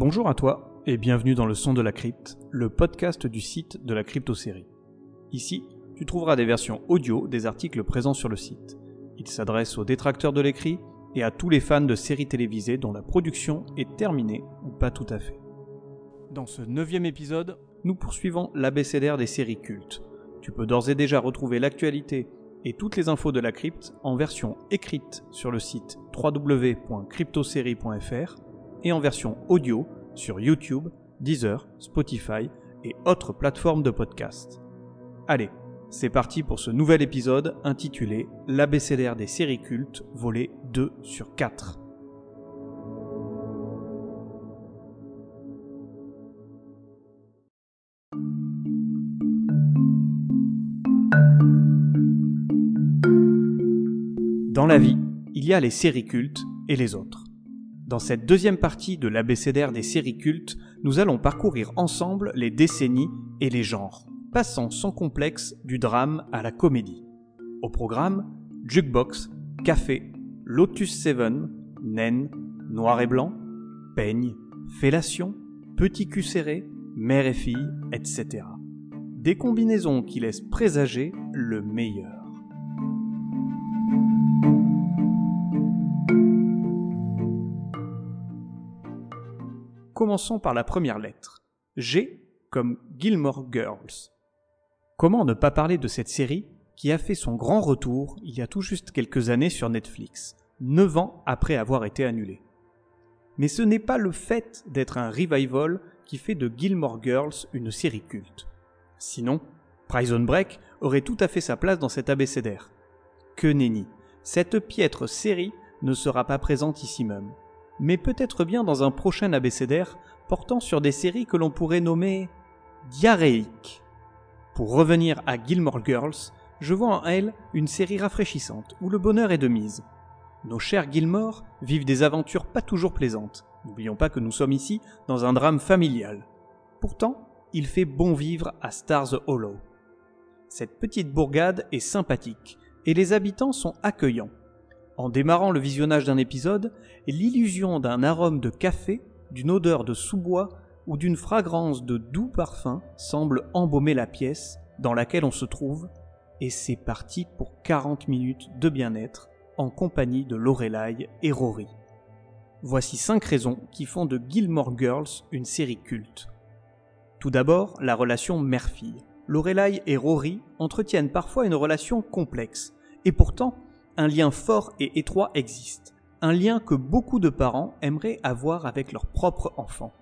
Bonjour à toi et bienvenue dans le son de la crypte, le podcast du site de la crypto-série. Ici, tu trouveras des versions audio des articles présents sur le site. Il s'adresse aux détracteurs de l'écrit et à tous les fans de séries télévisées dont la production est terminée ou pas tout à fait. Dans ce neuvième épisode, nous poursuivons l'abécédaire des séries cultes. Tu peux d'ores et déjà retrouver l'actualité et toutes les infos de la crypte en version écrite sur le site www.cryptosérie.fr et en version audio sur YouTube, Deezer, Spotify et autres plateformes de podcast. Allez, c'est parti pour ce nouvel épisode intitulé L'abécédaire des séries cultes, volet 2 sur 4. Dans la vie, il y a les séries cultes et les autres. Dans cette deuxième partie de l'abécédaire des séries cultes, nous allons parcourir ensemble les décennies et les genres, passant sans complexe du drame à la comédie. Au programme, Jukebox, Café, Lotus Seven, Naine, Noir et Blanc, Peigne, Fellation, Petit cul serré, Mère et fille, etc. Des combinaisons qui laissent présager le meilleur. Commençons par la première lettre. G comme Gilmore Girls. Comment ne pas parler de cette série qui a fait son grand retour il y a tout juste quelques années sur Netflix, neuf ans après avoir été annulée. Mais ce n'est pas le fait d'être un revival qui fait de Gilmore Girls une série culte. Sinon, Prison Break aurait tout à fait sa place dans cet abécédaire. Que nenni, cette piètre série ne sera pas présente ici même mais peut-être bien dans un prochain abécédaire portant sur des séries que l'on pourrait nommer diarrhéiques. Pour revenir à Gilmore Girls, je vois en elle une série rafraîchissante où le bonheur est de mise. Nos chers Gilmore vivent des aventures pas toujours plaisantes. N'oublions pas que nous sommes ici dans un drame familial. Pourtant, il fait bon vivre à Stars Hollow. Cette petite bourgade est sympathique et les habitants sont accueillants. En démarrant le visionnage d'un épisode, l'illusion d'un arôme de café, d'une odeur de sous-bois ou d'une fragrance de doux parfum semble embaumer la pièce dans laquelle on se trouve, et c'est parti pour 40 minutes de bien-être en compagnie de Lorelai et Rory. Voici 5 raisons qui font de Gilmore Girls une série culte. Tout d'abord, la relation mère-fille. Lorelai et Rory entretiennent parfois une relation complexe, et pourtant, un lien fort et étroit existe, un lien que beaucoup de parents aimeraient avoir avec leur propre enfant.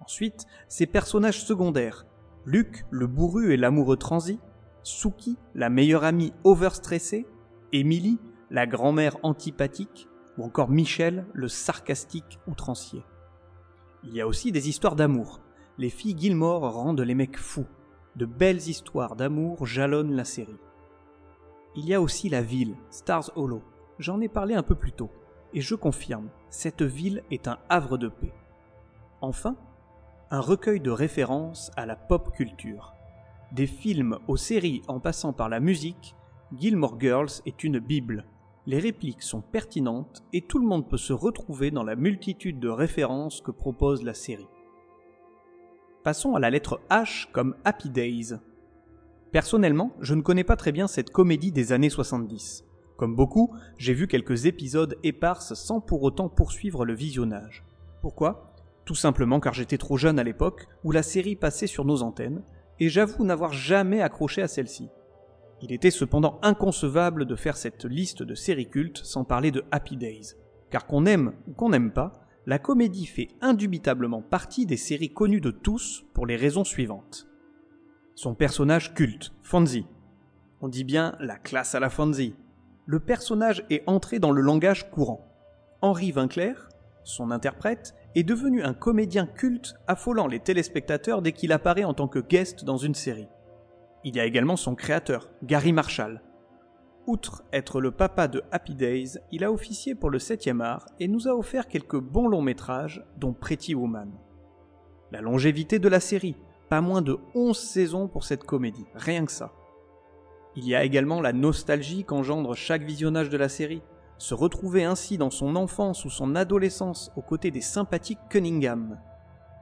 Ensuite, ces personnages secondaires, Luc, le bourru et l'amoureux transi, Suki, la meilleure amie overstressée, Émilie, la grand-mère antipathique, ou encore Michel, le sarcastique outrancier. Il y a aussi des histoires d'amour. Les filles Gilmore rendent les mecs fous. De belles histoires d'amour jalonnent la série. Il y a aussi la ville, Stars Hollow. J'en ai parlé un peu plus tôt, et je confirme, cette ville est un havre de paix. Enfin, un recueil de références à la pop culture. Des films aux séries en passant par la musique, Gilmore Girls est une bible. Les répliques sont pertinentes et tout le monde peut se retrouver dans la multitude de références que propose la série. Passons à la lettre H comme Happy Days. Personnellement, je ne connais pas très bien cette comédie des années 70. Comme beaucoup, j'ai vu quelques épisodes éparses sans pour autant poursuivre le visionnage. Pourquoi? Tout simplement car j'étais trop jeune à l'époque où la série passait sur nos antennes, et j'avoue n'avoir jamais accroché à celle-ci. Il était cependant inconcevable de faire cette liste de séries cultes sans parler de Happy Days. Car qu'on aime ou qu'on n'aime pas, la comédie fait indubitablement partie des séries connues de tous pour les raisons suivantes. Son personnage culte, Fonzie. On dit bien la classe à la Fonzie. Le personnage est entré dans le langage courant. Henri Winkler, son interprète, est devenu un comédien culte affolant les téléspectateurs dès qu'il apparaît en tant que guest dans une série. Il y a également son créateur, Gary Marshall. Outre être le papa de Happy Days, il a officié pour le 7e art et nous a offert quelques bons longs métrages, dont Pretty Woman. La longévité de la série, pas moins de 11 saisons pour cette comédie, rien que ça. Il y a également la nostalgie qu'engendre chaque visionnage de la série, se retrouver ainsi dans son enfance ou son adolescence aux côtés des sympathiques Cunningham.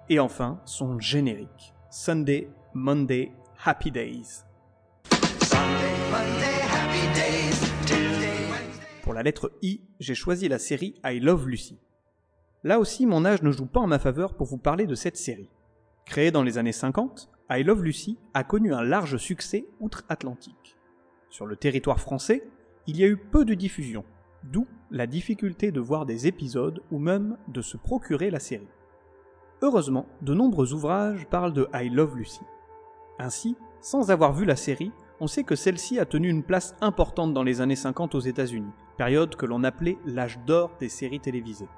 Et enfin, son générique. Sunday, Monday, Happy Days. Pour la lettre I, j'ai choisi la série I Love Lucy. Là aussi, mon âge ne joue pas en ma faveur pour vous parler de cette série. Créée dans les années 50, I Love Lucy a connu un large succès outre-Atlantique. Sur le territoire français, il y a eu peu de diffusion, d'où la difficulté de voir des épisodes ou même de se procurer la série. Heureusement, de nombreux ouvrages parlent de I Love Lucy. Ainsi, sans avoir vu la série, on sait que celle-ci a tenu une place importante dans les années 50 aux États-Unis, période que l'on appelait l'âge d'or des séries télévisées.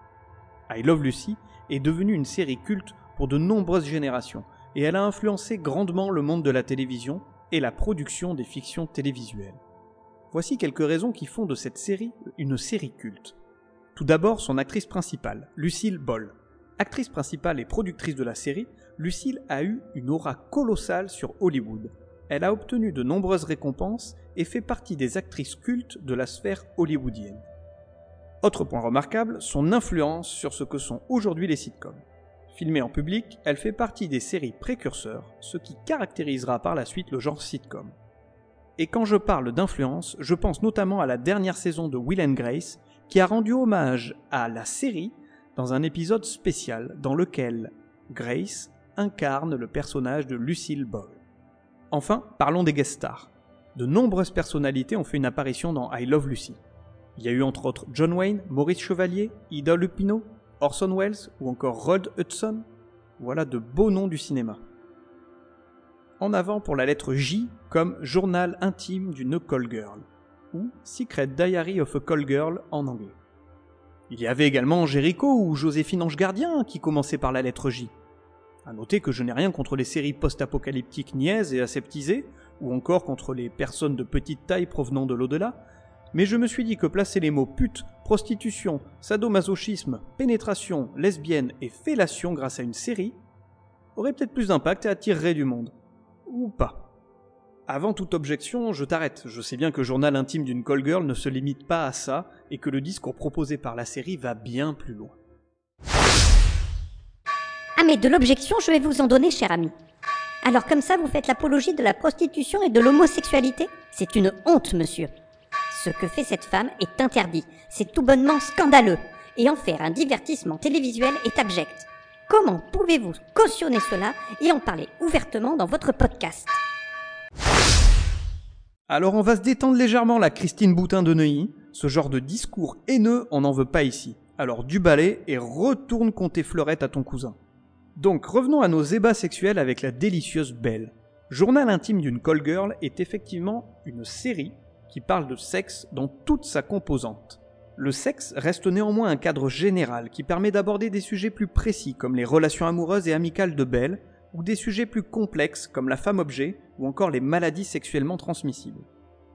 I Love Lucy est devenue une série culte pour de nombreuses générations, et elle a influencé grandement le monde de la télévision et la production des fictions télévisuelles. Voici quelques raisons qui font de cette série une série culte. Tout d'abord, son actrice principale, Lucille Ball. Actrice principale et productrice de la série, Lucille a eu une aura colossale sur Hollywood. Elle a obtenu de nombreuses récompenses et fait partie des actrices cultes de la sphère hollywoodienne. Autre point remarquable, son influence sur ce que sont aujourd'hui les sitcoms. Filmée en public, elle fait partie des séries précurseurs, ce qui caractérisera par la suite le genre sitcom. Et quand je parle d'influence, je pense notamment à la dernière saison de Will and Grace, qui a rendu hommage à la série dans un épisode spécial dans lequel Grace incarne le personnage de Lucille Ball. Enfin, parlons des guest stars. De nombreuses personnalités ont fait une apparition dans I Love Lucy. Il y a eu entre autres John Wayne, Maurice Chevalier, Ida Lupino, Orson Welles ou encore Rod Hudson? Voilà de beaux noms du cinéma en avant pour la lettre J comme Journal intime d'une call girl, ou Secret Diary of a Call Girl en anglais. Il y avait également Jericho ou Joséphine Ange Gardien qui commençaient par la lettre J. À noter que je n'ai rien contre les séries post-apocalyptiques niaises et aseptisées, ou encore contre les personnes de petite taille provenant de l'au-delà, mais je me suis dit que placer les mots pute, prostitution, sadomasochisme, pénétration, lesbienne et fellation grâce à une série aurait peut-être plus d'impact et attirerait du monde ou pas. Avant toute objection, je t'arrête. Je sais bien que Journal intime d'une call girl ne se limite pas à ça et que le discours proposé par la série va bien plus loin. Ah mais de l'objection, je vais vous en donner, cher ami. Alors comme ça, vous faites l'apologie de la prostitution et de l'homosexualité? C'est une honte, monsieur. Ce que fait cette femme est interdit. C'est tout bonnement scandaleux. Et en faire un divertissement télévisuel est abject. Comment pouvez-vous cautionner cela et en parler ouvertement dans votre podcast? Alors on va se détendre légèrement la Christine Boutin de Neuilly. Ce genre de discours haineux, on n'en veut pas ici. Alors du balai et retourne compter fleurette à ton cousin. Donc revenons à nos ébats sexuels avec la délicieuse Belle. Journal intime d'une call girl est effectivement une série qui parle de sexe dans toute sa composante. Le sexe reste néanmoins un cadre général qui permet d'aborder des sujets plus précis comme les relations amoureuses et amicales de Belle, ou des sujets plus complexes comme la femme-objet ou encore les maladies sexuellement transmissibles.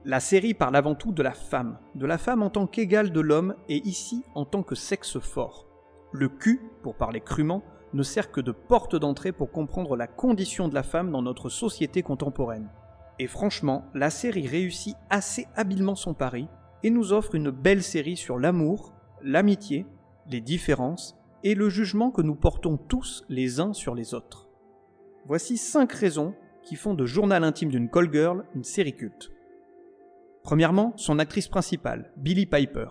La série parle avant tout de la femme, de la femme en tant qu'égale de l'homme et ici en tant que sexe fort. Le cul, pour parler crûment, ne sert que de porte d'entrée pour comprendre la condition de la femme dans notre société contemporaine. Et franchement, la série réussit assez habilement son pari et nous offre une belle série sur l'amour, l'amitié, les différences et le jugement que nous portons tous les uns sur les autres. Voici 5 raisons qui font de Journal intime d'une call girl une série culte. Premièrement, son actrice principale, Billy Piper.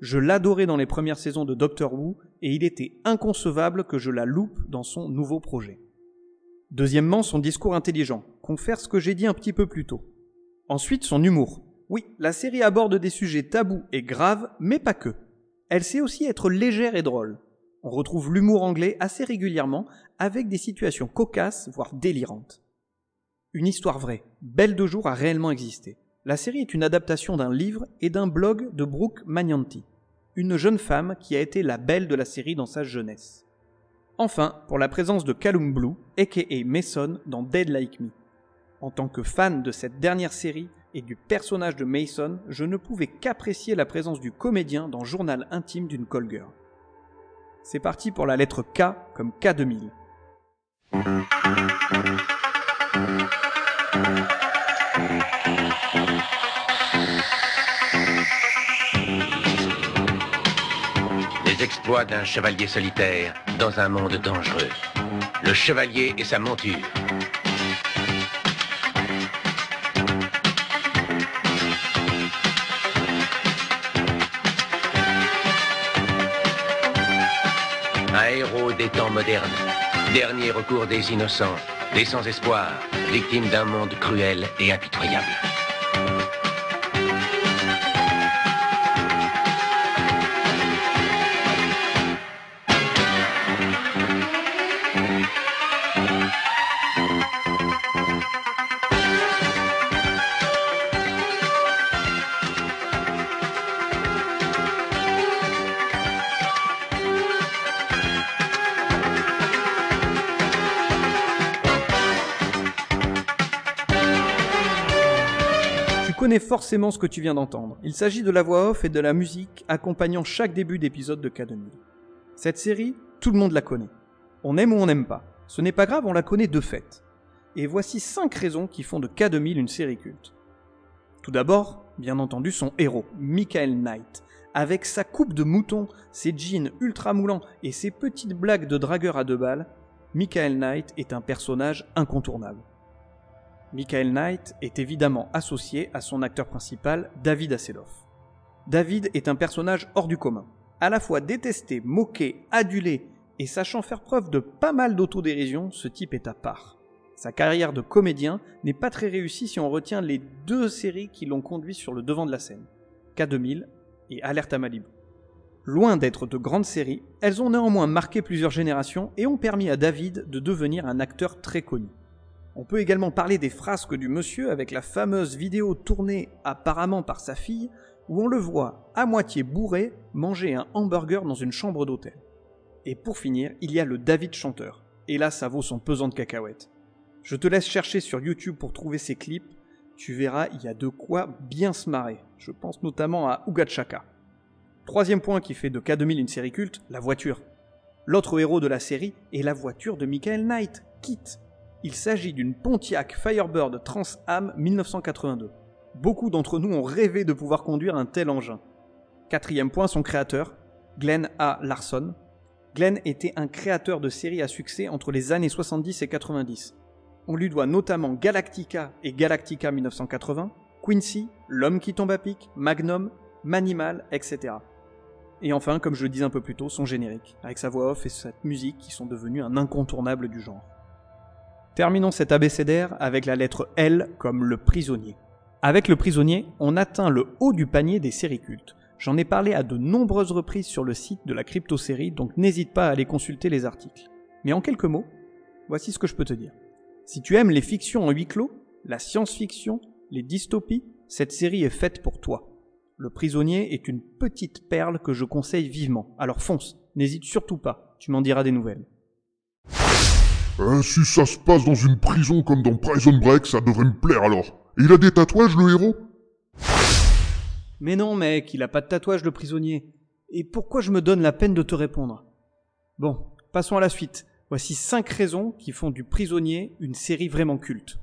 Je l'adorais dans les premières saisons de Doctor Who et il était inconcevable que je la loupe dans son nouveau projet. Deuxièmement, son discours intelligent, confère ce que j'ai dit un petit peu plus tôt. Ensuite, son humour. Oui, la série aborde des sujets tabous et graves, mais pas que. Elle sait aussi être légère et drôle. On retrouve l'humour anglais assez régulièrement, avec des situations cocasses, voire délirantes. Une histoire vraie, Belle de jour a réellement existé. La série est une adaptation d'un livre et d'un blog de Brooke Magnanti, une jeune femme qui a été la belle de la série dans sa jeunesse. Enfin, pour la présence de Callum Blue, aka Mason, dans Dead Like Me. En tant que fan de cette dernière série, et du personnage de Mason, je ne pouvais qu'apprécier la présence du comédien dans Journal intime d'une call. C'est parti pour la lettre K comme K2000. Exploits d'un chevalier solitaire dans un monde dangereux. Le chevalier et sa monture. Un héros des temps modernes. Dernier recours des innocents, des sans espoir, victimes d'un monde cruel et impitoyable. Forcément ce que tu viens d'entendre. Il s'agit de la voix off et de la musique accompagnant chaque début d'épisode de K2000. Cette série, tout le monde la connaît. On aime ou on n'aime pas. Ce n'est pas grave, on la connaît de fait. Et voici 5 raisons qui font de K2000 une série culte. Tout d'abord, bien entendu, son héros, Michael Knight. Avec sa coupe de mouton, ses jeans ultra moulants et ses petites blagues de dragueur à deux balles, Michael Knight est un personnage incontournable. Michael Knight est évidemment associé à son acteur principal, David Hasselhoff. David est un personnage hors du commun, à la fois détesté, moqué, adulé et sachant faire preuve de pas mal d'autodérision, ce type est à part. Sa carrière de comédien n'est pas très réussie si on retient les deux séries qui l'ont conduit sur le devant de la scène, K2000 et Alerte à Malibu. Loin d'être de grandes séries, elles ont néanmoins marqué plusieurs générations et ont permis à David de devenir un acteur très connu. On peut également parler des frasques du monsieur avec la fameuse vidéo tournée apparemment par sa fille où on le voit à moitié bourré manger un hamburger dans une chambre d'hôtel. Et pour finir, il y a le David chanteur. Et là, ça vaut son pesant de cacahuètes. Je te laisse chercher sur YouTube pour trouver ces clips. Tu verras, il y a de quoi bien se marrer. Je pense notamment à Chaka. Troisième point qui fait de K2000 une série culte, la voiture. L'autre héros de la série est la voiture de Michael Knight, Kit. Il s'agit d'une Pontiac Firebird Trans Am 1982. Beaucoup d'entre nous ont rêvé de pouvoir conduire un tel engin. Quatrième point, son créateur, Glenn A. Larson. Glenn était un créateur de séries à succès entre les années 70 et 90. On lui doit notamment Galactica et Galactica 1980, Quincy, L'homme qui tombe à pic, Magnum, Manimal, etc. Et enfin, comme je le disais un peu plus tôt, son générique, avec sa voix off et cette musique qui sont devenus un incontournable du genre. Terminons cet abécédaire avec la lettre L comme le prisonnier. Avec le prisonnier, on atteint le haut du panier des séries cultes. J'en ai parlé à de nombreuses reprises sur le site de la crypto-série, donc n'hésite pas à aller consulter les articles. Mais en quelques mots, voici ce que je peux te dire. Si tu aimes les fictions en huis clos, la science-fiction, les dystopies, cette série est faite pour toi. Le prisonnier est une petite perle que je conseille vivement. Alors fonce, n'hésite surtout pas, tu m'en diras des nouvelles. Euh, si ça se passe dans une prison comme dans Prison Break, ça devrait me plaire alors. Et il a des tatouages, le héros? Mais non mec, il a pas de tatouage le prisonnier. Et pourquoi je me donne la peine de te répondre? Bon, passons à la suite. Voici 5 raisons qui font du prisonnier une série vraiment culte.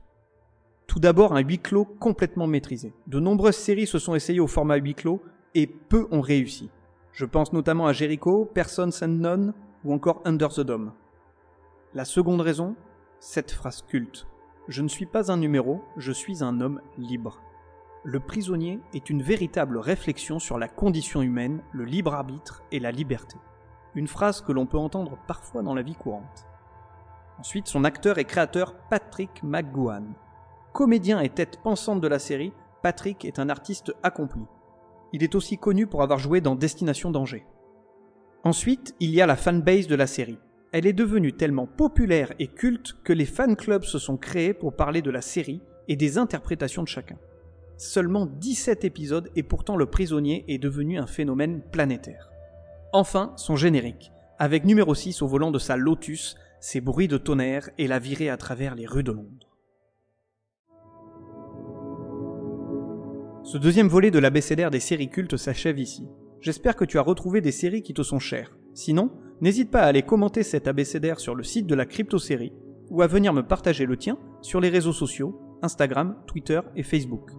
Tout d'abord, un huis clos complètement maîtrisé. De nombreuses séries se sont essayées au format huis clos et peu ont réussi. Je pense notamment à Jericho, Persons and None ou encore Under the Dome. La seconde raison, cette phrase culte. Je ne suis pas un numéro, je suis un homme libre. Le prisonnier est une véritable réflexion sur la condition humaine, le libre arbitre et la liberté. Une phrase que l'on peut entendre parfois dans la vie courante. Ensuite, son acteur et créateur Patrick McGowan. Comédien et tête pensante de la série, Patrick est un artiste accompli. Il est aussi connu pour avoir joué dans Destination Danger. Ensuite, il y a la fanbase de la série. Elle est devenue tellement populaire et culte que les fan clubs se sont créés pour parler de la série et des interprétations de chacun. Seulement 17 épisodes et pourtant le prisonnier est devenu un phénomène planétaire. Enfin, son générique, avec numéro 6 au volant de sa Lotus, ses bruits de tonnerre et la virée à travers les rues de Londres. Ce deuxième volet de l'abécédaire des séries cultes s'achève ici. J'espère que tu as retrouvé des séries qui te sont chères. Sinon, n'hésite pas à aller commenter cet abécédaire sur le site de la Cryptosérie ou à venir me partager le tien sur les réseaux sociaux, Instagram, Twitter et Facebook.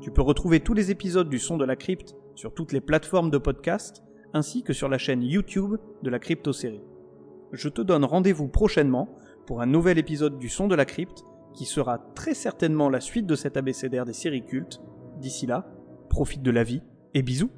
Tu peux retrouver tous les épisodes du Son de la Crypte sur toutes les plateformes de podcast ainsi que sur la chaîne YouTube de la Cryptosérie. Je te donne rendez-vous prochainement pour un nouvel épisode du Son de la Crypte qui sera très certainement la suite de cet abécédaire des séries cultes. D'ici là, profite de la vie et bisous